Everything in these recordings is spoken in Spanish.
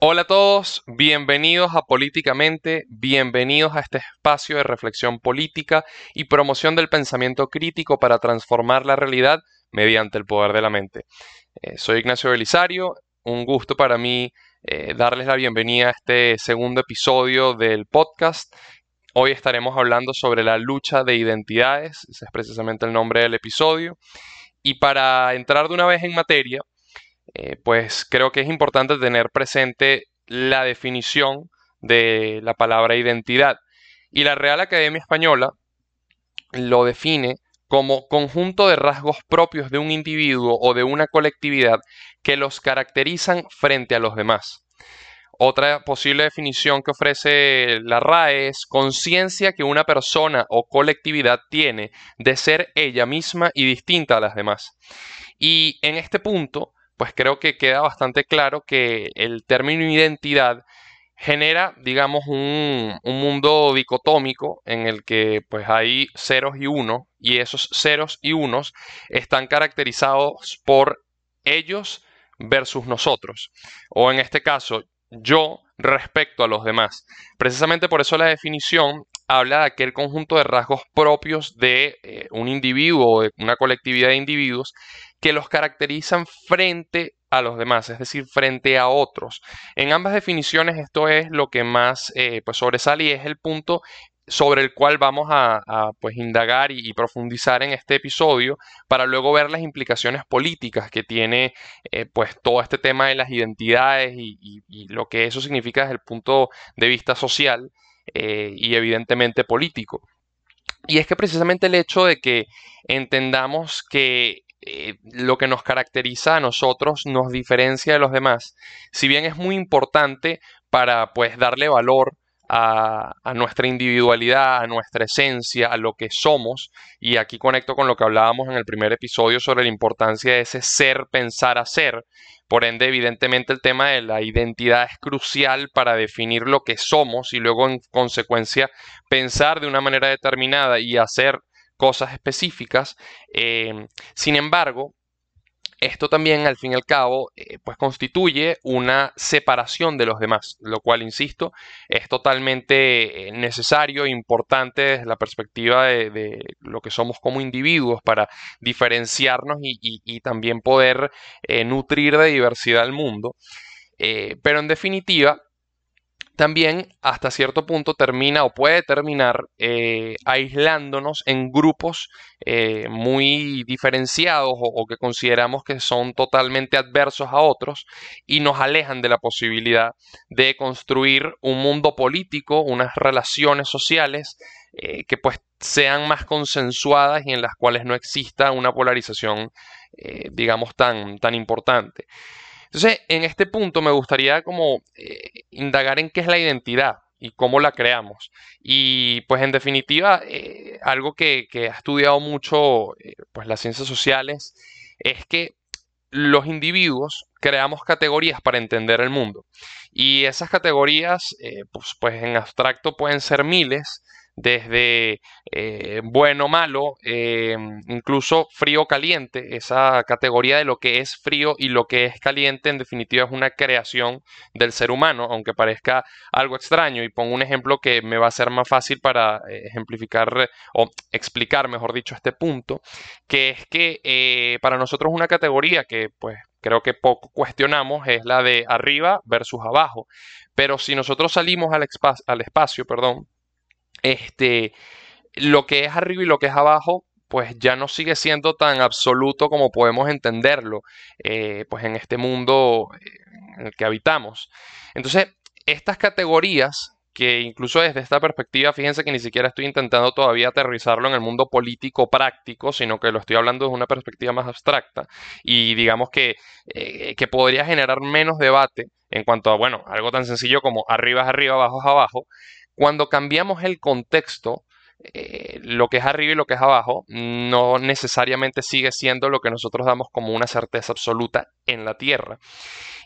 Hola a todos, bienvenidos a Políticamente, bienvenidos a este espacio de reflexión política y promoción del pensamiento crítico para transformar la realidad mediante el poder de la mente. Eh, soy Ignacio Belisario, un gusto para mí eh, darles la bienvenida a este segundo episodio del podcast. Hoy estaremos hablando sobre la lucha de identidades, ese es precisamente el nombre del episodio. Y para entrar de una vez en materia, eh, pues creo que es importante tener presente la definición de la palabra identidad. Y la Real Academia Española lo define como conjunto de rasgos propios de un individuo o de una colectividad que los caracterizan frente a los demás. Otra posible definición que ofrece la RAE es conciencia que una persona o colectividad tiene de ser ella misma y distinta a las demás. Y en este punto, pues creo que queda bastante claro que el término identidad genera, digamos, un, mundo dicotómico en el que pues hay ceros y unos y esos ceros y unos están caracterizados por ellos versus nosotros o en este caso yo respecto a los demás. Precisamente por eso la definición habla de aquel conjunto de rasgos propios de eh, un individuo o de una colectividad de individuos que los caracterizan frente a los demás, es decir, frente a otros. En ambas definiciones esto es lo que más eh, pues sobresale y es el punto sobre el cual vamos a, pues, indagar y, profundizar en este episodio para luego ver las implicaciones políticas que tiene eh, pues, todo este tema de las identidades y, lo que eso significa desde el punto de vista social eh, y evidentemente político. Y es que precisamente el hecho de que entendamos que eh, lo que nos caracteriza a nosotros nos diferencia de los demás. Si bien es muy importante para pues darle valor a, nuestra individualidad, a nuestra esencia, a lo que somos, y aquí conecto con lo que hablábamos en el primer episodio sobre la importancia de ese ser, pensar, hacer. Por ende, evidentemente el tema de la identidad es crucial para definir lo que somos y luego en consecuencia pensar de una manera determinada y hacer cosas específicas. Eh, sin embargo, esto también, al fin y al cabo, eh, pues constituye una separación de los demás, lo cual, insisto, es totalmente eh, necesario e importante desde la perspectiva de, lo que somos como individuos para diferenciarnos y, también poder nutrir de diversidad al mundo. pero en definitiva, también hasta cierto punto termina o puede terminar eh, aislándonos en grupos eh, muy diferenciados o, que consideramos que son totalmente adversos a otros y nos alejan de la posibilidad de construir un mundo político, unas relaciones sociales eh, que pues sean más consensuadas y en las cuales no exista una polarización digamos tan, tan importante. Entonces, en este punto me gustaría como eh, indagar en qué es la identidad y cómo la creamos. Y pues en definitiva, eh, algo que, ha estudiado mucho eh, pues las ciencias sociales es que los individuos creamos categorías para entender el mundo. Y esas categorías, pues, pues en abstracto pueden ser miles, desde eh, bueno, malo, eh, incluso frío, caliente, esa categoría de lo que es frío y lo que es caliente en definitiva es una creación del ser humano, aunque parezca algo extraño. Y pongo un ejemplo que me va a ser más fácil para eh, ejemplificar o explicar, mejor dicho, este punto, que es que para nosotros una categoría que pues creo que poco cuestionamos es la de arriba versus abajo. Pero si nosotros salimos al, al espacio, perdón, este, lo que es arriba y lo que es abajo, pues ya no sigue siendo tan absoluto como podemos entenderlo, eh, pues en este mundo en el que habitamos. Entonces, estas categorías que incluso desde esta perspectiva, fíjense que ni siquiera estoy intentando todavía aterrizarlo en el mundo político práctico, sino que lo estoy hablando desde una perspectiva más abstracta y digamos que, eh, que podría generar menos debate en cuanto a, bueno, algo tan sencillo como arriba es arriba, abajo es abajo, cuando cambiamos el contexto, eh, lo que es arriba y lo que es abajo no necesariamente sigue siendo lo que nosotros damos como una certeza absoluta en la Tierra.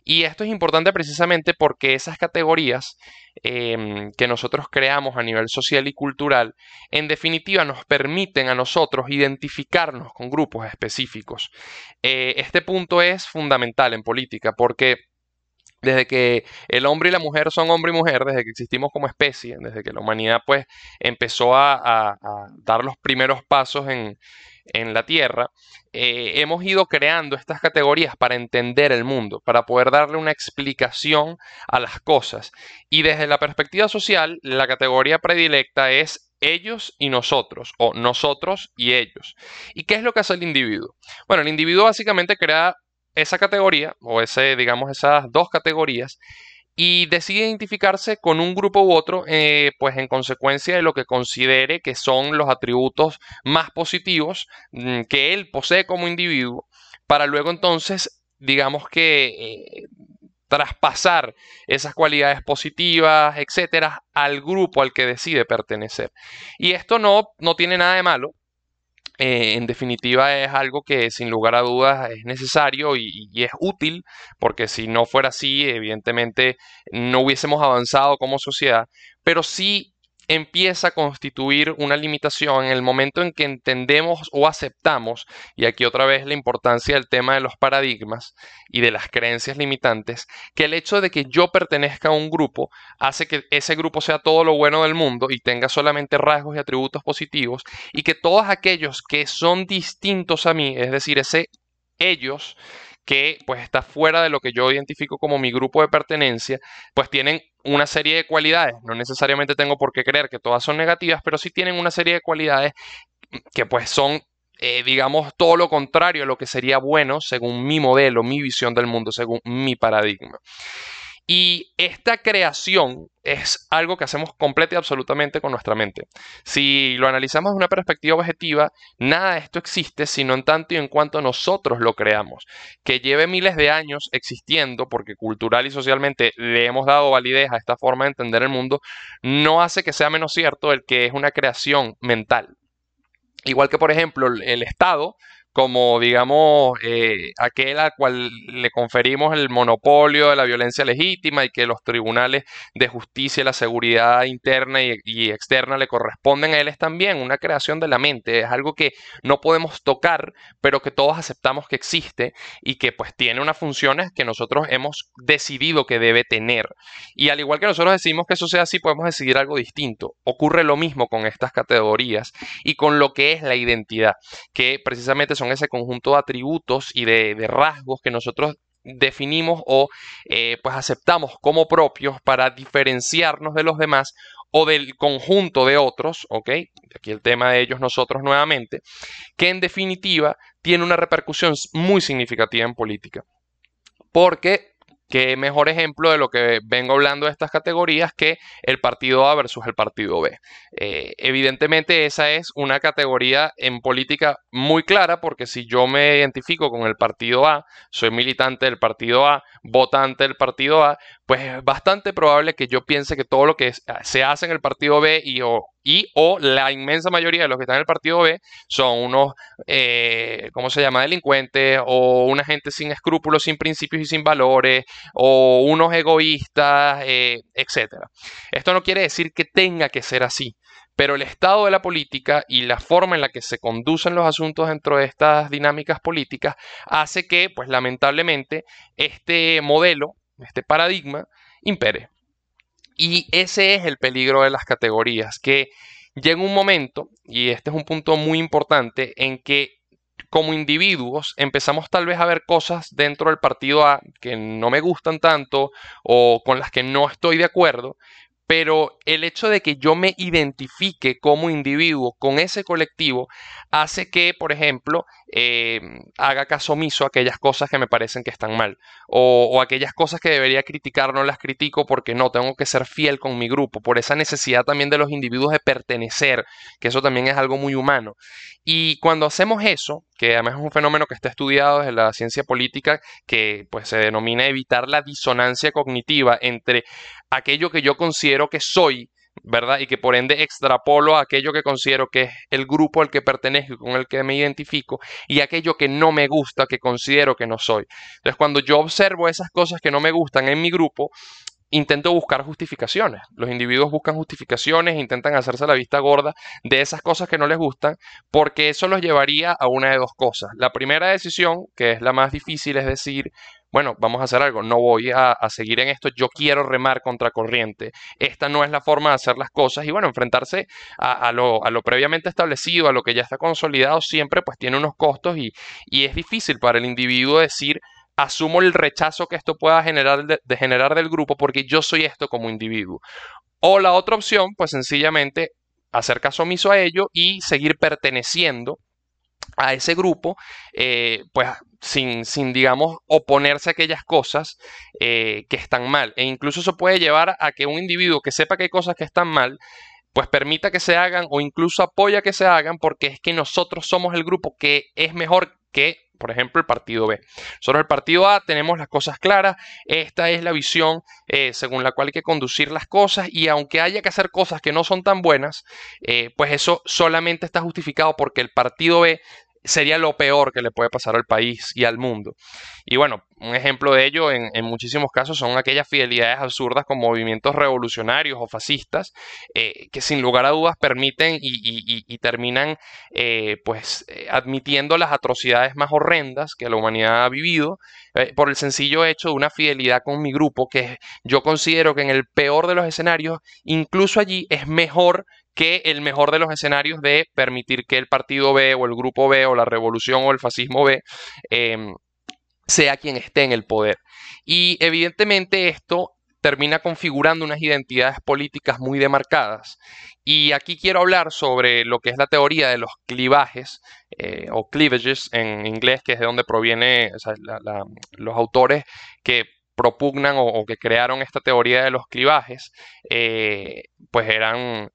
Y esto es importante precisamente porque esas categorías em, que nosotros creamos a nivel social y cultural, en definitiva nos permiten a nosotros identificarnos con grupos específicos. Eh, este punto es fundamental en política porque desde que el hombre y la mujer son hombre y mujer, desde que existimos como especie, desde que la humanidad pues empezó a, dar los primeros pasos en, la Tierra, eh, hemos ido creando estas categorías para entender el mundo, para poder darle una explicación a las cosas. Y desde la perspectiva social, la categoría predilecta es ellos y nosotros, o nosotros y ellos. ¿Y qué es lo que hace el individuo? Bueno, el individuo básicamente crea esa categoría, o ese, digamos, esas dos categorías, y decide identificarse con un grupo u otro, eh, pues en consecuencia de lo que considere que son los atributos más positivos mm, que él posee como individuo, para luego entonces, digamos que eh, traspasar esas cualidades positivas, etcétera, al grupo al que decide pertenecer. Y esto no, no tiene nada de malo, eh, en definitiva es algo que sin lugar a dudas es necesario y, es útil, porque si no fuera así, evidentemente no hubiésemos avanzado como sociedad, pero sí empieza a constituir una limitación en el momento en que entendemos o aceptamos, y aquí otra vez la importancia del tema de los paradigmas y de las creencias limitantes, que el hecho de que yo pertenezca a un grupo hace que ese grupo sea todo lo bueno del mundo y tenga solamente rasgos y atributos positivos, y que todos aquellos que son distintos a mí, es decir, ese ellos que pues está fuera de lo que yo identifico como mi grupo de pertenencia, pues tienen una serie de cualidades. No necesariamente tengo por qué creer que todas son negativas, pero sí tienen una serie de cualidades que pues son eh, digamos, todo lo contrario a lo que sería bueno según mi modelo, mi visión del mundo, según mi paradigma. Y esta creación es algo que hacemos completa y absolutamente con nuestra mente. Si lo analizamos de una perspectiva objetiva, nada de esto existe sino en tanto y en cuanto nosotros lo creamos. Que lleve miles de años existiendo, porque cultural y socialmente le hemos dado validez a esta forma de entender el mundo, no hace que sea menos cierto el que es una creación mental. Igual que, por ejemplo, el Estado como, digamos, eh, aquel al cual le conferimos el monopolio de la violencia legítima y que los tribunales de justicia y la seguridad interna y, externa le corresponden a él es también una creación de la mente, es algo que no podemos tocar, pero que todos aceptamos que existe y que pues tiene unas funciones que nosotros hemos decidido que debe tener. Y al igual que nosotros decimos que eso sea así, podemos decidir algo distinto. Ocurre lo mismo con estas categorías y con lo que es la identidad, que precisamente ese conjunto de atributos y de, rasgos que nosotros definimos o eh, pues aceptamos como propios para diferenciarnos de los demás o del conjunto de otros, ¿ok? Aquí el tema de ellos, nosotros nuevamente, que en definitiva tiene una repercusión muy significativa en política. Porque qué mejor ejemplo de lo que vengo hablando de estas categorías que el partido A versus el partido B. Eh, evidentemente esa es una categoría en política muy clara porque si yo me identifico con el partido A, soy militante del partido A, votante del partido A, pues es bastante probable que yo piense que todo lo que se hace en el partido B y o, y o la inmensa mayoría de los que están en el partido B son unos, eh, ¿cómo se llama?, delincuentes o una gente sin escrúpulos, sin principios y sin valores o unos egoístas, eh, etc. Esto no quiere decir que tenga que ser así. Pero el estado de la política y la forma en la que se conducen los asuntos dentro de estas dinámicas políticas hace que, pues lamentablemente, este modelo, este paradigma, impere. Y ese es el peligro de las categorías, que llega un momento, y este es un punto muy importante, en que como individuos empezamos tal vez a ver cosas dentro del partido A que no me gustan tanto o con las que no estoy de acuerdo, pero el hecho de que yo me identifique como individuo con ese colectivo hace que, por ejemplo, eh, haga caso omiso a aquellas cosas que me parecen que están mal o, aquellas cosas que debería criticar no las critico porque no, tengo que ser fiel con mi grupo, por esa necesidad también de los individuos de pertenecer, que eso también es algo muy humano. Y cuando hacemos eso, que además es un fenómeno que está estudiado desde la ciencia política, que pues se denomina evitar la disonancia cognitiva entre aquello que yo considero que soy, ¿verdad? Y que por ende extrapolo a aquello que considero que es el grupo al que pertenezco, con el que me identifico, y aquello que no me gusta, que considero que no soy. Entonces, cuando yo observo esas cosas que no me gustan en mi grupo, intento buscar justificaciones. Los individuos buscan justificaciones, intentan hacerse la vista gorda de esas cosas que no les gustan, porque eso los llevaría a una de dos cosas. La primera decisión, que es la más difícil, es decir, bueno, vamos a hacer algo, no voy a, seguir en esto, yo quiero remar contra corriente, esta no es la forma de hacer las cosas y bueno, enfrentarse a, lo, previamente establecido, a lo que ya está consolidado, siempre pues tiene unos costos y, es difícil para el individuo decir, asumo el rechazo que esto pueda generar de, generar del grupo porque yo soy esto como individuo. O la otra opción, pues sencillamente hacer caso omiso a ello y seguir perteneciendo a ese grupo, eh, pues sin, sin, digamos, oponerse a aquellas cosas eh, que están mal. E incluso eso puede llevar a que un individuo que sepa que hay cosas que están mal, pues permita que se hagan o incluso apoya que se hagan porque es que nosotros somos el grupo que es mejor que, por ejemplo, el partido B. Nosotros el partido A tenemos las cosas claras, esta es la visión eh, según la cual hay que conducir las cosas y aunque haya que hacer cosas que no son tan buenas, pues eso solamente está justificado porque el partido B sería lo peor que le puede pasar al país y al mundo. Y bueno, un ejemplo de ello en, muchísimos casos son aquellas fidelidades absurdas con movimientos revolucionarios o fascistas eh, que sin lugar a dudas permiten y, terminan eh, pues eh, admitiendo las atrocidades más horrendas que la humanidad ha vivido por el sencillo hecho de una fidelidad con mi grupo que yo considero que en el peor de los escenarios incluso allí es mejor que el mejor de los escenarios de permitir que el partido B o el grupo B o la revolución o el fascismo B em, sea quien esté en el poder. Y evidentemente esto termina configurando unas identidades políticas muy demarcadas. Y aquí quiero hablar sobre lo que es la teoría de los clivajes eh, o cleavages en inglés, que es de donde proviene los autores que propugnan o, que crearon esta teoría de los clivajes, eh, pues eran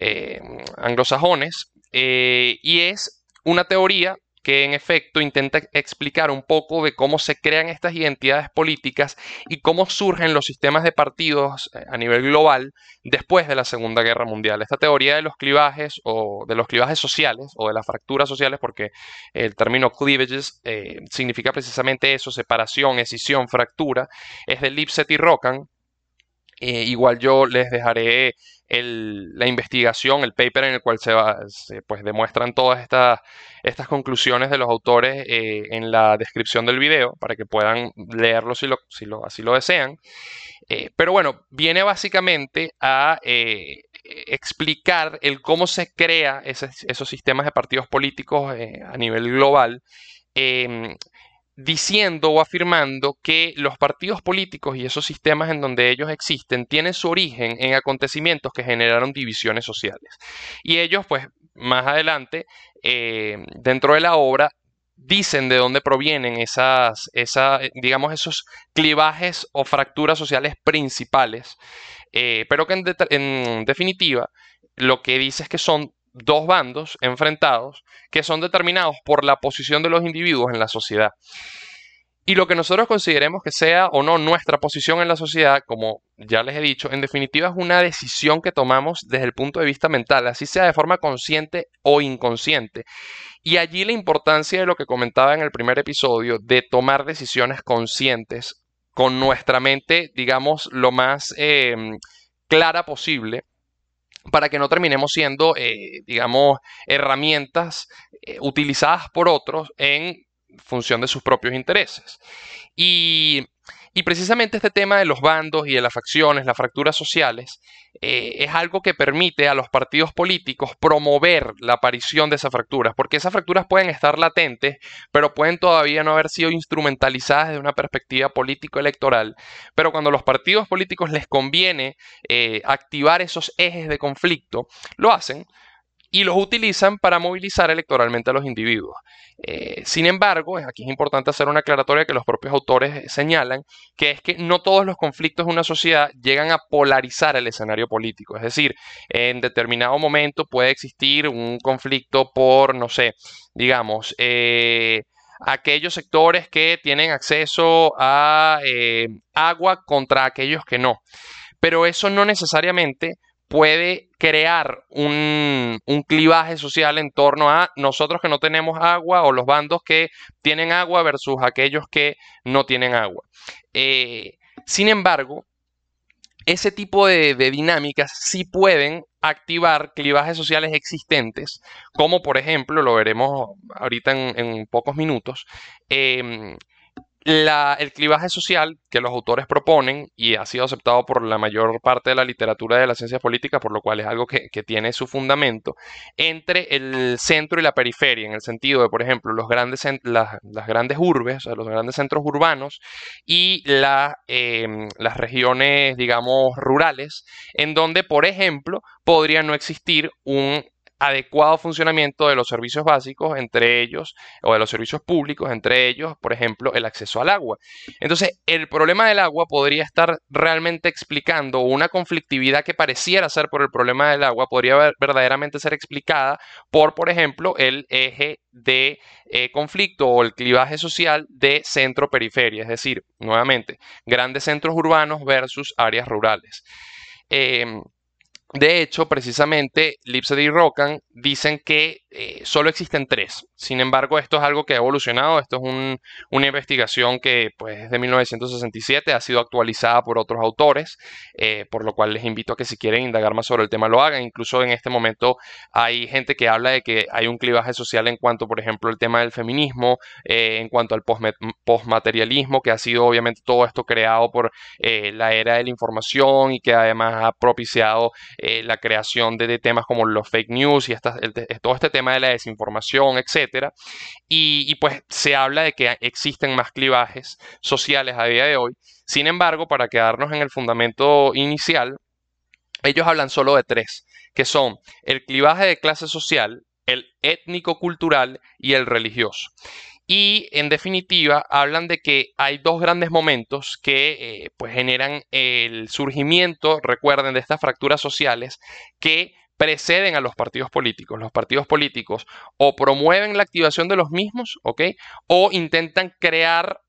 eh, anglosajones, eh, y es una teoría que en efecto intenta explicar un poco de cómo se crean estas identidades políticas y cómo surgen los sistemas de partidos eh, a nivel global después de la Segunda Guerra Mundial. Esta teoría de los clivajes o de los clivajes sociales o de las fracturas sociales, porque el término cleavages significa precisamente eso, separación, escisión, fractura, es de Lipset y Rockham. igual yo les dejaré la investigación, el paper en el cual se, pues, demuestran todas estas, conclusiones de los autores eh, en la descripción del video para que puedan leerlo si, así lo desean. Eh, pero bueno, viene básicamente a eh, explicar el cómo se crea esos sistemas de partidos políticos a nivel global em, diciendo o afirmando que los partidos políticos y esos sistemas en donde ellos existen tienen su origen en acontecimientos que generaron divisiones sociales. Y ellos, pues, más adelante, eh, dentro de la obra, dicen de dónde provienen esas, digamos, esos clivajes o fracturas sociales principales, eh, pero que en definitiva lo que dice es que son dos bandos enfrentados que son determinados por la posición de los individuos en la sociedad. Y lo que nosotros consideremos que sea o no nuestra posición en la sociedad, como ya les he dicho, en definitiva es una decisión que tomamos desde el punto de vista mental, así sea de forma consciente o inconsciente. Y allí la importancia de lo que comentaba en el primer episodio, de tomar decisiones conscientes con nuestra mente, digamos, lo más em, clara posible para que no terminemos siendo, eh, digamos, herramientas eh, utilizadas por otros en función de sus propios intereses. Y y precisamente este tema de los bandos y de las facciones, las fracturas sociales, eh, es algo que permite a los partidos políticos promover la aparición de esas fracturas, porque esas fracturas pueden estar latentes, pero pueden todavía no haber sido instrumentalizadas desde una perspectiva político-electoral. Pero cuando a los partidos políticos les conviene eh, activar esos ejes de conflicto, lo hacen y los utilizan para movilizar electoralmente a los individuos. Eh, sin embargo, aquí es importante hacer una aclaratoria que los propios autores señalan, que es que no todos los conflictos de una sociedad llegan a polarizar el escenario político. Es decir, en determinado momento puede existir un conflicto por, no sé, digamos, eh, aquellos sectores que tienen acceso a eh, agua contra aquellos que no. Pero eso no necesariamente puede crear un, clivaje social en torno a nosotros que no tenemos agua o los bandos que tienen agua versus aquellos que no tienen agua. Eh, sin embargo, ese tipo de, dinámicas sí pueden activar clivajes sociales existentes, como por ejemplo, lo veremos ahorita en, pocos minutos, em, el clivaje social que los autores proponen y ha sido aceptado por la mayor parte de la literatura de las ciencias políticas, por lo cual es algo que, tiene su fundamento, entre el centro y la periferia, en el sentido de, por ejemplo, los grandes, las, grandes urbes, los grandes centros urbanos y em, las regiones, digamos, rurales, en donde, por ejemplo, podría no existir un adecuado funcionamiento de los servicios básicos, entre ellos, o de los servicios públicos, entre ellos, por ejemplo, el acceso al agua. Entonces, el problema del agua podría estar realmente explicando una conflictividad que pareciera ser por el problema del agua, podría verdaderamente ser explicada por, por ejemplo, el eje de eh, conflicto o el clivaje social de centro-periferia, es decir, nuevamente, grandes centros urbanos versus áreas rurales. Em, de hecho, precisamente, Lipset y Rockan dicen que eh, solo existen tres. Sin embargo, esto es algo que ha evolucionado. Esto es una investigación que pues, es de 1967, ha sido actualizada por otros autores, eh, por lo cual les invito a que si quieren indagar más sobre el tema lo hagan. Incluso en este momento hay gente que habla de que hay un clivaje social en cuanto, por ejemplo, al tema del feminismo, eh, en cuanto al postmaterialismo, que ha sido obviamente todo esto creado por la era de la información y que además ha propiciado la creación de, temas como los fake news y todo este tema de la desinformación, etcétera. Y, pues se habla de que existen más clivajes sociales a día de hoy. Sin embargo, para quedarnos en el fundamento inicial, ellos hablan solo de tres, que son el clivaje de clase social, el étnico-cultural y el religioso. Y en definitiva hablan de que hay dos grandes momentos que eh, pues generan el surgimiento, recuerden, de estas fracturas sociales que preceden a los partidos políticos. Los partidos políticos o promueven la activación de los mismos, ¿ok? O intentan crear,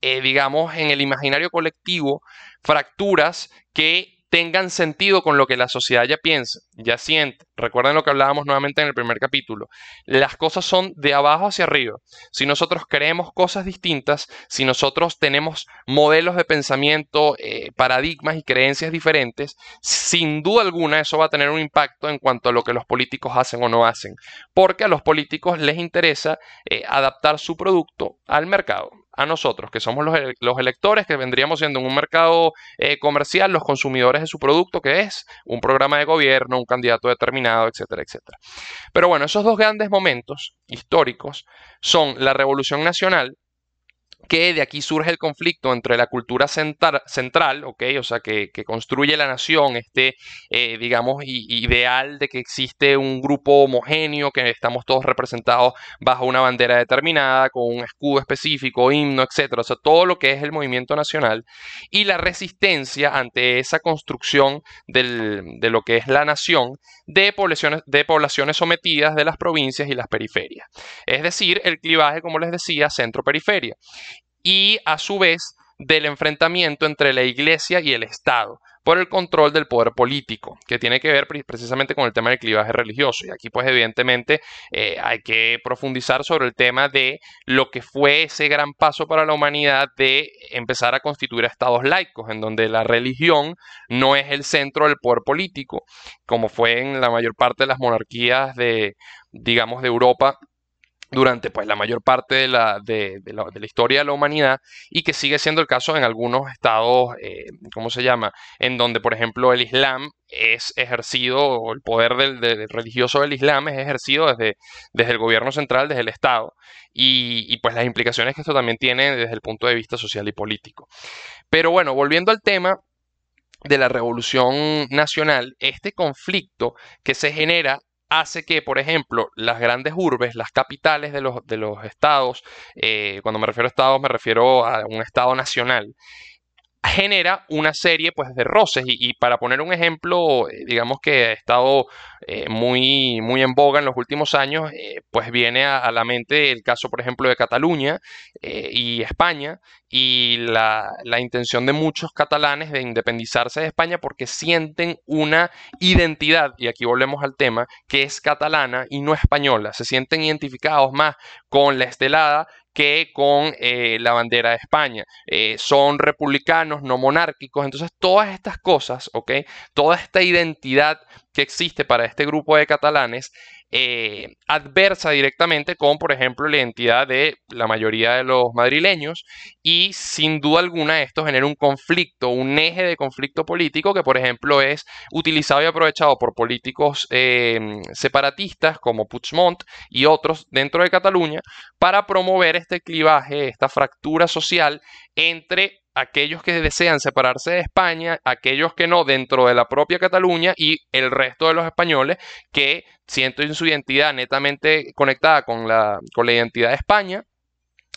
eh, digamos, en el imaginario colectivo, fracturas que tengan sentido con lo que la sociedad ya piensa, ya siente. Recuerden lo que hablábamos nuevamente en el primer capítulo. Las cosas son de abajo hacia arriba. Si nosotros creemos cosas distintas, si nosotros tenemos modelos de pensamiento, eh, paradigmas y creencias diferentes, sin duda alguna eso va a tener un impacto en cuanto a lo que los políticos hacen o no hacen. Porque a los políticos les interesa eh, adaptar su producto al mercado a nosotros, que somos los, electores, que vendríamos siendo en un mercado eh, comercial, los consumidores de su producto, que es un programa de gobierno, un candidato determinado, etcétera, etcétera. Pero bueno, esos dos grandes momentos históricos son la Revolución Nacional que de aquí surge el conflicto entre la cultura central, ¿ok? O sea, que, construye la nación, este, eh, digamos, ideal de que existe un grupo homogéneo, que estamos todos representados bajo una bandera determinada, con un escudo específico, himno, etc. O sea, todo lo que es el movimiento nacional y la resistencia ante esa construcción de lo que es la nación de poblaciones sometidas de las provincias y las periferias. Es decir, el clivaje, como les decía, centro-periferia y a su vez del enfrentamiento entre la Iglesia y el Estado por el control del poder político, que tiene que ver precisamente con el tema del clivaje religioso. Y aquí pues evidentemente eh, hay que profundizar sobre el tema de lo que fue ese gran paso para la humanidad de empezar a constituir estados laicos, en donde la religión no es el centro del poder político, como fue en la mayor parte de las monarquías de, digamos, de Europa durante pues, la mayor parte de la, de, la, historia de la humanidad y que sigue siendo el caso en algunos estados, eh, ¿cómo se llama? En donde, por ejemplo, el Islam es ejercido, o el poder del, religioso del Islam es ejercido desde, desde el gobierno central, desde el Estado, y, y, pues las implicaciones que esto también tiene desde el punto de vista social y político. Pero bueno, volviendo al tema de la revolución nacional, este conflicto que se genera hace que, por ejemplo, las grandes urbes, las capitales de los, de los estados, eh, cuando me refiero a estados me refiero a un estado nacional, genera una serie pues, de roces. Y, para poner un ejemplo, eh, digamos que ha estado eh, muy, muy en boga en los últimos años, eh, pues viene a, la mente el caso, por ejemplo, de Cataluña y España. Y la, la, intención de muchos catalanes de independizarse de España porque sienten una identidad, y aquí volvemos al tema, que es catalana y no española, se sienten identificados más con la estelada que con eh, la bandera de España. Eh, son republicanos, no monárquicos. Entonces, todas estas cosas, ¿ok? Toda esta identidad que existe para este grupo de catalanes eh, adversa directamente con, por ejemplo, la identidad de la mayoría de los madrileños y sin duda alguna esto genera un conflicto, un eje de conflicto político que, por ejemplo, es utilizado y aprovechado por políticos eh, separatistas como Puigdemont y otros dentro de Cataluña para promover este clivaje, esta fractura social entre aquellos que desean separarse de España, aquellos que no dentro de la propia Cataluña y el resto de los españoles que sienten su identidad netamente conectada con la, con la identidad de España,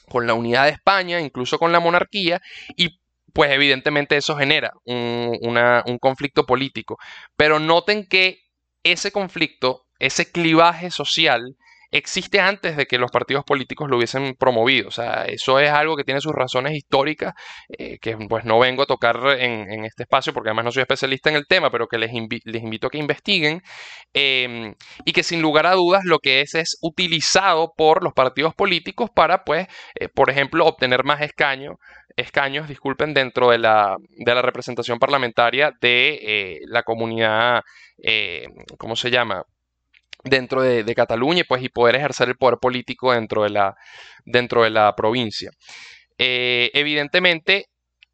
con la unidad de España, incluso con la monarquía y pues evidentemente eso genera un, un conflicto político. Pero noten que ese conflicto, ese clivaje social, existe antes de que los partidos políticos lo hubiesen promovido. O sea, eso es algo que tiene sus razones históricas, eh, que pues no vengo a tocar en, este espacio porque además no soy especialista en el tema, pero que les, les invito a que investiguen em, y que sin lugar a dudas lo que es es utilizado por los partidos políticos para, pues, eh, por ejemplo, obtener más escaños escaños, disculpen, dentro de la, de la representación parlamentaria de eh, la comunidad, ¿cómo se llama? Dentro de, Cataluña pues, y poder ejercer el poder político dentro de la, dentro de la provincia. Eh, evidentemente,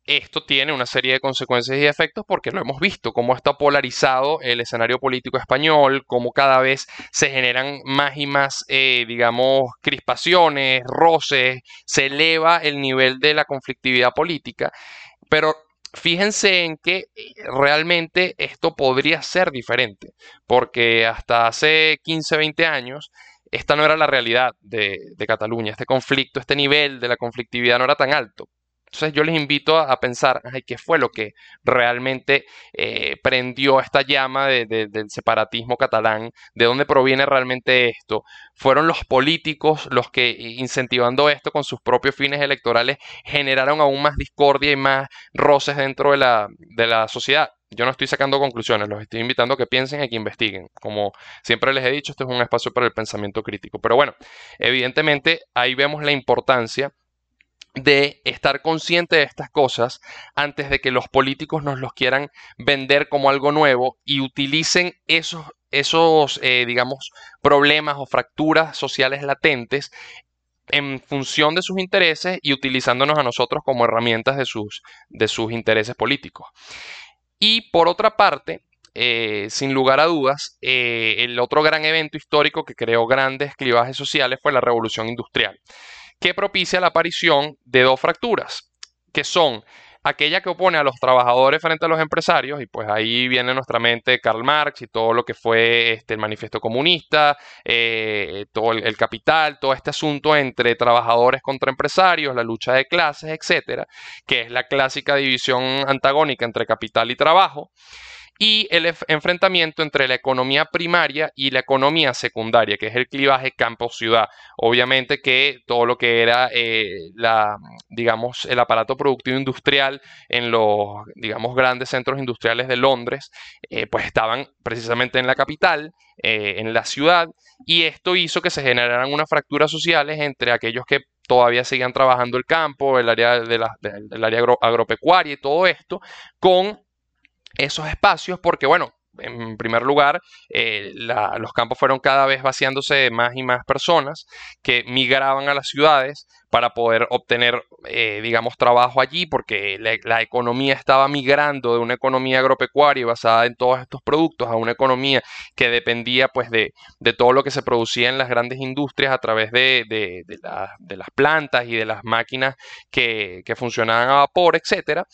esto tiene una serie de consecuencias y efectos porque lo hemos visto, cómo está polarizado el escenario político español, cómo cada vez se generan más y más, eh, digamos, crispaciones, roces, se eleva el nivel de la conflictividad política. Pero fíjense en que eh, realmente esto podría ser diferente, porque hasta hace 15, 20 años esta no era la realidad de, de Cataluña, este conflicto, este nivel de la conflictividad no era tan alto. Entonces yo les invito a, pensar, ¿qué fue lo que realmente eh, prendió esta llama del separatismo catalán? ¿De dónde proviene realmente esto? ¿Fueron los políticos los que, incentivando esto con sus propios fines electorales, generaron aún más discordia y más roces dentro de la, de la sociedad? Yo no estoy sacando conclusiones, los estoy invitando a que piensen y que investiguen. Como siempre les he dicho, este es un espacio para el pensamiento crítico. Pero bueno, evidentemente ahí vemos la importancia de estar consciente de estas cosas antes de que los políticos nos los quieran vender como algo nuevo y utilicen esos, esos eh, digamos, problemas o fracturas sociales latentes en función de sus intereses y utilizándonos a nosotros como herramientas de sus, de sus intereses políticos. Y por otra parte, eh, sin lugar a dudas, eh, el otro gran evento histórico que creó grandes clivajes sociales fue la Revolución Industrial que propicia la aparición de dos fracturas, que son aquella que opone a los trabajadores frente a los empresarios, y pues ahí viene a nuestra mente Karl Marx y todo lo que fue este, el manifiesto comunista, eh, todo el, capital, todo este asunto entre trabajadores contra empresarios, la lucha de clases, etcétera, que es la clásica división antagónica entre capital y trabajo y el enfrentamiento entre la economía primaria y la economía secundaria, que es el clivaje campo-ciudad. Obviamente que todo lo que era eh, la, digamos, el aparato productivo industrial en los, digamos, grandes centros industriales de Londres, eh, pues estaban precisamente en la capital, eh, en la ciudad, y esto hizo que se generaran unas fracturas sociales entre aquellos que todavía seguían trabajando el campo, el área, de la, área agropecuaria y todo esto, con esos espacios porque, bueno, en primer lugar, eh, los campos fueron cada vez vaciándose de más y más personas que migraban a las ciudades para poder obtener, eh, digamos, trabajo allí, porque la, economía estaba migrando de una economía agropecuaria basada en todos estos productos a una economía que dependía, pues, de, todo lo que se producía en las grandes industrias a través de, las plantas y de las máquinas que, funcionaban a vapor, etcétera.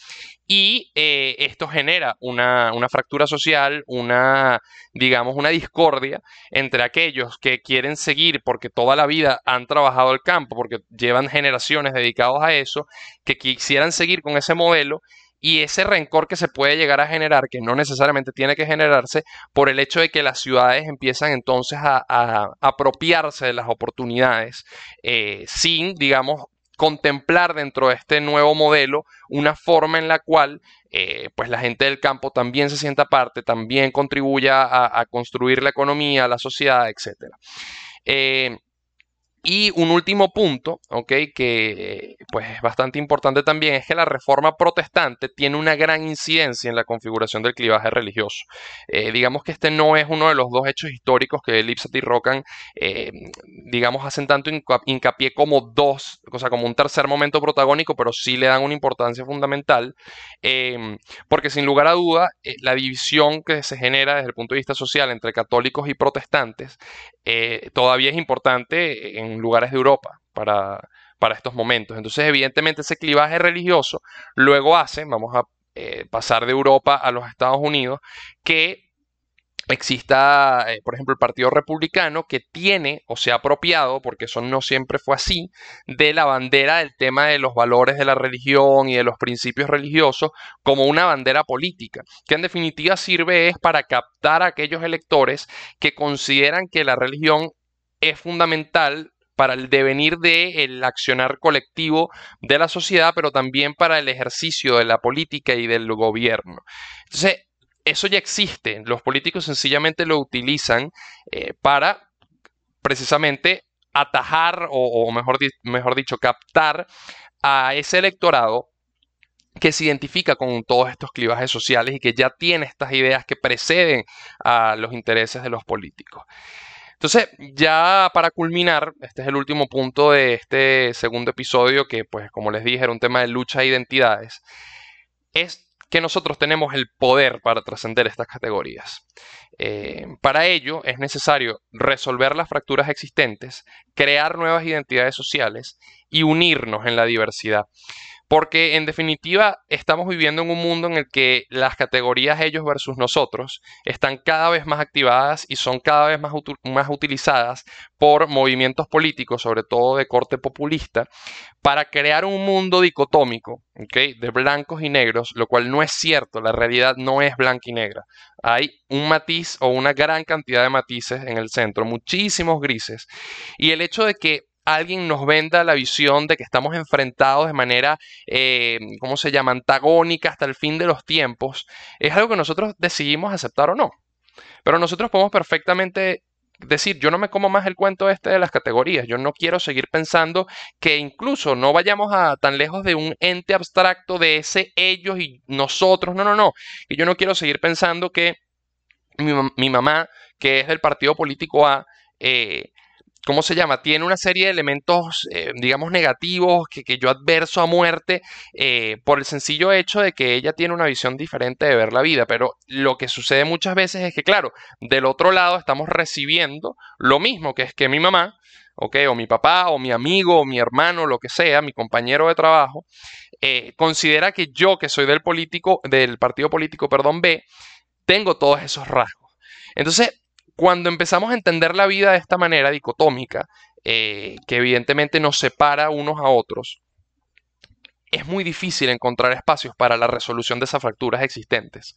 Y eh, esto genera una, una fractura social, una, digamos, una discordia entre aquellos que quieren seguir porque toda la vida han trabajado el campo, porque llevan generaciones dedicados a eso, que quisieran seguir con ese modelo y ese rencor que se puede llegar a generar, que no necesariamente tiene que generarse, por el hecho de que las ciudades empiezan entonces a, apropiarse de las oportunidades eh, sin, digamos, contemplar dentro de este nuevo modelo una forma en la cual eh, pues la gente del campo también se sienta parte, también contribuya a, construir la economía, la sociedad, etc. Y un último punto, ¿ok? que pues es bastante importante también, es que la reforma protestante tiene una gran incidencia en la configuración del clivaje religioso. Eh, digamos que este no es uno de los dos hechos históricos que Lipset y Roccan, eh, digamos, hacen tanto hincapié como dos, o sea, como un tercer momento protagónico, pero sí le dan una importancia fundamental, em, porque sin lugar a duda, eh, la división que se genera desde el punto de vista social entre católicos y protestantes todavía es importante en lugares de Europa para, para estos momentos. Entonces, evidentemente, ese clivaje religioso luego hace, vamos a eh, pasar de Europa a los Estados Unidos, que exista, eh, por ejemplo, el Partido Republicano que tiene o se ha apropiado, porque eso no siempre fue así, de la bandera del tema de los valores de la religión y de los principios religiosos como una bandera política, que en definitiva sirve es para captar a aquellos electores que consideran que la religión es fundamental para el devenir del accionar colectivo de la sociedad, pero también para el ejercicio de la política y del gobierno. Entonces, eso ya existe. Los políticos sencillamente lo utilizan eh, para precisamente atajar o, mejor, mejor dicho, captar a ese electorado que se identifica con todos estos clivajes sociales y que ya tiene estas ideas que preceden a los intereses de los políticos. Entonces, ya para culminar, este es el último punto de este segundo episodio, que pues como les dije era un tema de lucha de identidades, es que nosotros tenemos el poder para trascender estas categorías. Eh, para ello es necesario resolver las fracturas existentes, crear nuevas identidades sociales y unirnos en la diversidad. Porque en definitiva estamos viviendo en un mundo en el que las categorías ellos versus nosotros están cada vez más activadas y son cada vez más, más utilizadas por movimientos políticos, sobre todo de corte populista, para crear un mundo dicotómico de blancos y negros, lo cual no es cierto, la realidad no es blanca y negra. Hay un matiz o una gran cantidad de matices en el centro, muchísimos grises. Y el hecho de que alguien nos venda la visión de que estamos enfrentados de manera, eh, ¿cómo se llama?, antagónica hasta el fin de los tiempos, es algo que nosotros decidimos aceptar o no. Pero nosotros podemos perfectamente decir, yo no me como más el cuento este de las categorías, yo no quiero seguir pensando que incluso no vayamos a tan lejos de un ente abstracto de ese ellos y nosotros, no, no, no, que yo no quiero seguir pensando que mi, mamá, que es del partido político A, eh, ¿cómo se llama? Tiene una serie de elementos, eh, digamos, negativos que, yo adverso a muerte eh, por el sencillo hecho de que ella tiene una visión diferente de ver la vida. Pero lo que sucede muchas veces es que, claro, del otro lado estamos recibiendo lo mismo, que es que mi mamá, ¿ok? O mi papá, o mi amigo, o mi hermano, lo que sea, mi compañero de trabajo, eh, considera que yo, que soy del político, del partido político, perdón, B, tengo todos esos rasgos. Entonces, cuando empezamos a entender la vida de esta manera dicotómica, eh, que evidentemente nos separa unos a otros, es muy difícil encontrar espacios para la resolución de esas fracturas existentes.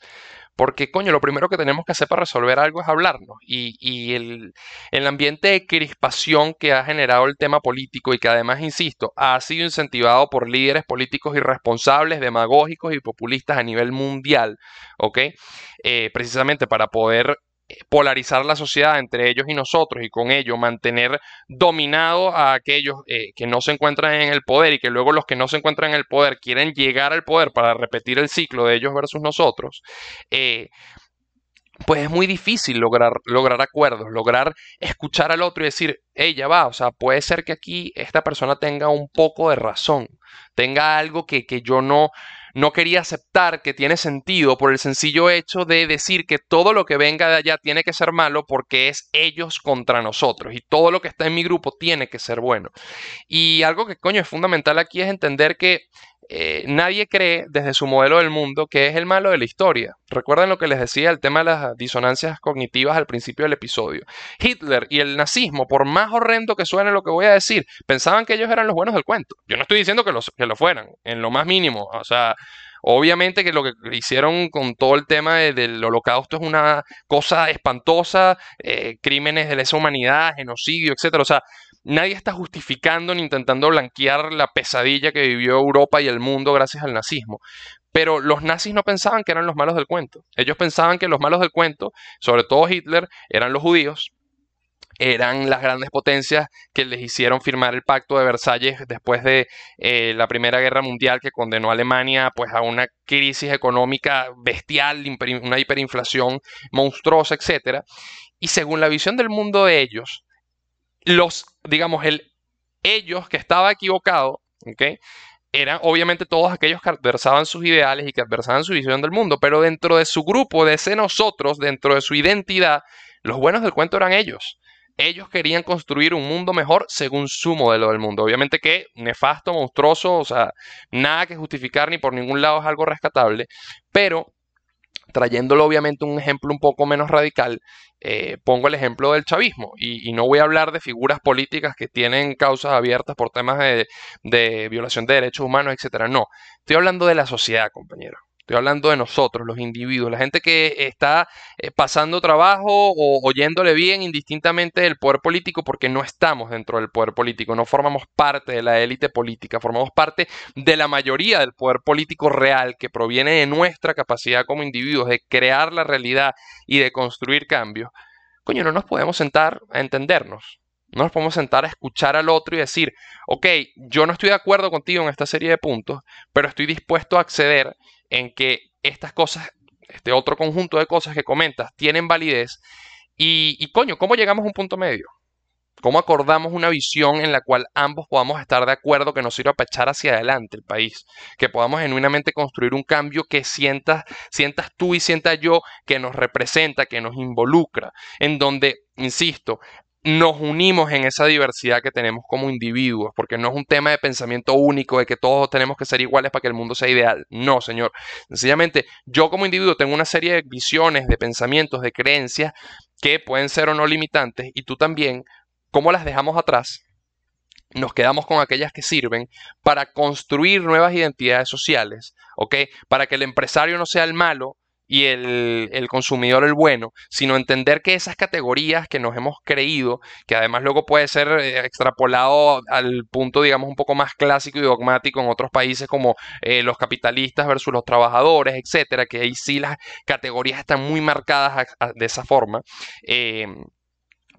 Porque, coño, lo primero que tenemos que hacer para resolver algo es hablarnos. Y, el, el, ambiente de crispación que ha generado el tema político y que además, insisto, ha sido incentivado por líderes políticos irresponsables, demagógicos y populistas a nivel mundial, ¿ok? Eh, precisamente para poder polarizar la sociedad entre ellos y nosotros y con ello mantener dominado a aquellos eh, que no se encuentran en el poder y que luego los que no se encuentran en el poder quieren llegar al poder para repetir el ciclo de ellos versus nosotros, eh, pues es muy difícil lograr, lograr acuerdos, lograr escuchar al otro y decir, ella va, o sea, puede ser que aquí esta persona tenga un poco de razón, tenga algo que, que yo no, no quería aceptar que tiene sentido por el sencillo hecho de decir que todo lo que venga de allá tiene que ser malo porque es ellos contra nosotros y todo lo que está en mi grupo tiene que ser bueno. Y algo que coño es fundamental aquí es entender que eh, nadie cree desde su modelo del mundo que es el malo de la historia. Recuerden lo que les decía el tema de las disonancias cognitivas al principio del episodio. Hitler y el nazismo, por más horrendo que suene lo que voy a decir, pensaban que ellos eran los buenos del cuento. Yo no estoy diciendo que, los, que lo fueran, en lo más mínimo. O sea, Obviamente que lo que hicieron con todo el tema del holocausto es una cosa espantosa, eh, crímenes de lesa humanidad, genocidio, etc. O sea, nadie está justificando ni intentando blanquear la pesadilla que vivió Europa y el mundo gracias al nazismo. Pero los nazis no pensaban que eran los malos del cuento. Ellos pensaban que los malos del cuento, sobre todo Hitler, eran los judíos, eran las grandes potencias que les hicieron firmar el pacto de Versalles después de eh, la Primera Guerra Mundial que condenó a Alemania pues, a una crisis económica bestial, una hiperinflación monstruosa, etc. Y según la visión del mundo de ellos, los, digamos, el, ellos que estaba equivocado, ¿ok? eran obviamente todos aquellos que adversaban sus ideales y que adversaban su visión del mundo, pero dentro de su grupo, de ese nosotros, dentro de su identidad, los buenos del cuento eran ellos. Ellos querían construir un mundo mejor según su modelo del mundo. Obviamente que nefasto, monstruoso, o sea, nada que justificar ni por ningún lado es algo rescatable, pero trayéndolo obviamente un ejemplo un poco menos radical, eh, pongo el ejemplo del chavismo y, no voy a hablar de figuras políticas que tienen causas abiertas por temas de, de violación de derechos humanos, etcétera. No, estoy hablando de la sociedad, compañero. Estoy hablando de nosotros, los individuos, la gente que está eh, pasando trabajo o oyéndole bien indistintamente del poder político porque no estamos dentro del poder político, no formamos parte de la élite política, formamos parte de la mayoría del poder político real que proviene de nuestra capacidad como individuos de crear la realidad y de construir cambios. Coño, no nos podemos sentar a entendernos. No nos podemos sentar a escuchar al otro y decir, ok, yo no estoy de acuerdo contigo en esta serie de puntos, pero estoy dispuesto a acceder en que estas cosas, este otro conjunto de cosas que comentas, tienen validez. Y, coño, ¿cómo llegamos a un punto medio? ¿Cómo acordamos una visión en la cual ambos podamos estar de acuerdo que nos sirva para echar hacia adelante el país? Que podamos genuinamente construir un cambio que sientas, sientas tú y sienta yo que nos representa, que nos involucra, en donde, insisto, nos unimos en esa diversidad que tenemos como individuos, porque no es un tema de pensamiento único, de que todos tenemos que ser iguales para que el mundo sea ideal. No, señor. Sencillamente, yo como individuo tengo una serie de visiones, de pensamientos, de creencias que pueden ser o no limitantes, y tú también, ¿cómo las dejamos atrás? Nos quedamos con aquellas que sirven para construir nuevas identidades sociales, ¿ok? Para que el empresario no sea el malo, y el, consumidor el bueno, sino entender que esas categorías que nos hemos creído, que además luego puede ser eh, extrapolado al punto, digamos, un poco más clásico y dogmático en otros países como eh, los capitalistas versus los trabajadores, etcétera, que ahí sí las categorías están muy marcadas de esa forma. Eh,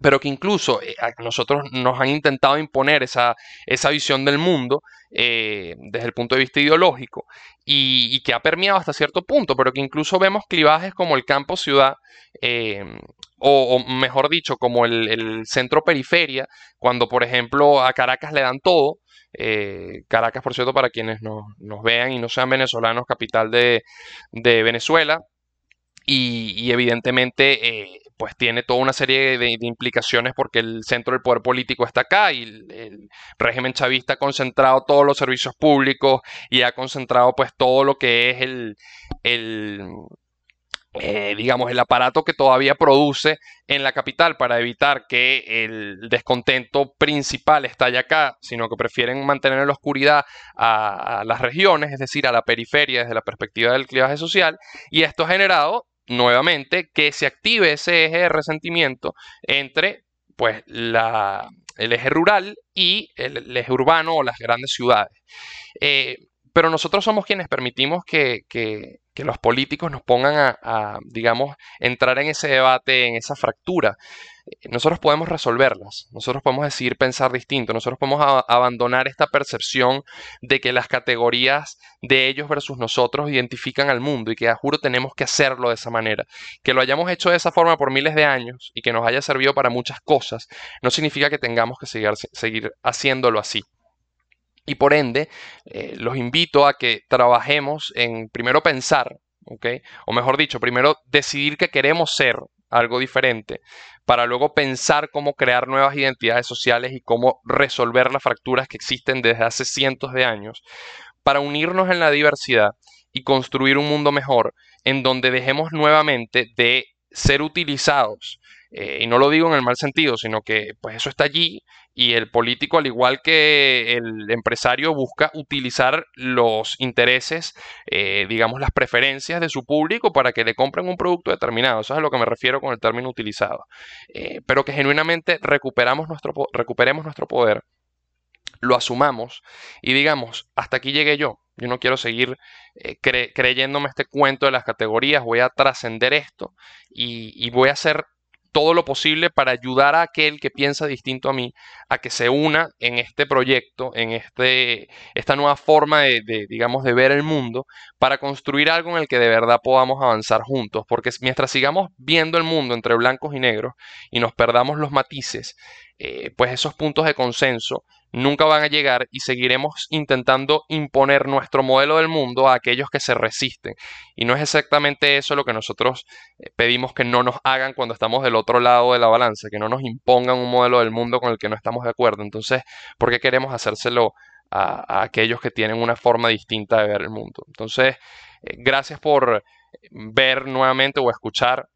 pero que incluso a nosotros nos han intentado imponer esa, esa visión del mundo desde el punto de vista ideológico y, que ha permeado hasta cierto punto, pero que incluso vemos clivajes como el campo-ciudad, em, o, mejor dicho, como el, centro-periferia, cuando por ejemplo a Caracas le dan todo. Eh, Caracas, por cierto, para quienes nos, vean y no sean venezolanos, capital de, Venezuela, y, evidentemente eh, pues tiene toda una serie de, implicaciones porque el centro del poder político está acá y el, régimen chavista ha concentrado todos los servicios públicos y ha concentrado pues todo lo que es el, eh, digamos, el aparato que todavía produce en la capital para evitar que el descontento principal estalle acá, sino que prefieren mantener en la oscuridad a, a las regiones, es decir, a la periferia desde la perspectiva del clivaje social, y esto ha generado nuevamente que se active ese eje de resentimiento entre pues la, el eje rural y el, eje urbano o las grandes ciudades. Eh, pero nosotros somos quienes permitimos que, los políticos nos pongan a, digamos, entrar en ese debate, en esa fractura nosotros podemos resolverlas, nosotros podemos decidir pensar distinto, nosotros podemos abandonar esta percepción de que las categorías de ellos versus nosotros identifican al mundo y que a juro tenemos que hacerlo de esa manera. Que lo hayamos hecho de esa forma por miles de años y que nos haya servido para muchas cosas, no significa que tengamos que seguir, seguir haciéndolo así. Y por ende, eh, los invito a que trabajemos en primero pensar, ¿ok? O mejor dicho, primero decidir que queremos ser algo diferente, para luego pensar cómo crear nuevas identidades sociales y cómo resolver las fracturas que existen desde hace cientos de años, para unirnos en la diversidad y construir un mundo mejor en donde dejemos nuevamente de ser utilizados eh, y no lo digo en el mal sentido, sino que pues eso está allí y el político, al igual que el empresario, busca utilizar los intereses, eh, digamos, las preferencias de su público para que le compren un producto determinado. Eso es a lo que me refiero con el término utilizado. Eh, pero que genuinamente recuperamos nuestro, recuperemos nuestro poder, lo asumamos y digamos, hasta aquí llegué yo. Yo no quiero seguir creyéndome este cuento de las categorías, voy a trascender esto y, voy a ser todo lo posible para ayudar a aquel que piensa distinto a mí a que se una en este proyecto, en este, esta nueva forma de, digamos, de ver el mundo, para construir algo en el que de verdad podamos avanzar juntos. Porque mientras sigamos viendo el mundo entre blancos y negros y nos perdamos los matices, eh, pues esos puntos de consenso nunca van a llegar y seguiremos intentando imponer nuestro modelo del mundo a aquellos que se resisten. Y no es exactamente eso lo que nosotros eh, pedimos que no nos hagan cuando estamos del otro lado de la balanza, que no nos impongan un modelo del mundo con el que no estamos de acuerdo. Entonces, ¿por qué queremos hacérselo a, aquellos que tienen una forma distinta de ver el mundo? Entonces, eh, gracias por ver nuevamente o escuchar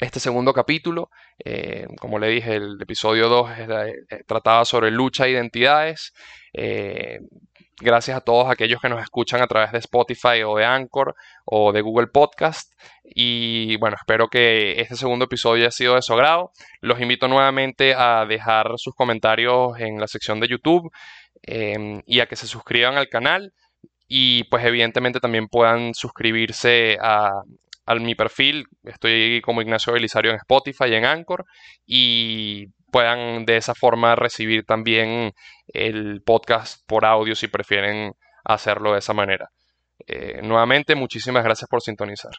este segundo capítulo. Eh, como le dije, el episodio 2 eh, trataba sobre lucha e identidades. Eh, gracias a todos aquellos que nos escuchan a través de Spotify o de Anchor o de Google Podcast. Y bueno, espero que este segundo episodio haya sido de su agrado. Los invito nuevamente a dejar sus comentarios en la sección de YouTube y a que se suscriban al canal y pues evidentemente también puedan suscribirse a, a mi perfil. Estoy como Ignacio Belisario en Spotify y en Anchor. Y puedan de esa forma recibir también el podcast por audio si prefieren hacerlo de esa manera. Eh, nuevamente, muchísimas gracias por sintonizar.